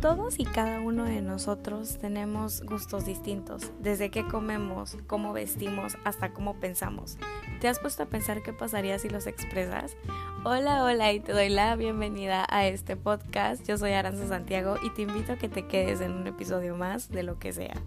Todos y cada uno de nosotros tenemos gustos distintos, desde qué comemos, cómo vestimos, hasta cómo pensamos. ¿Te has puesto a pensar qué pasaría si los expresas? Hola, hola y te doy la bienvenida a este podcast. Yo soy Aranza Santiago y te invito a que te quedes en un episodio más de lo que sea.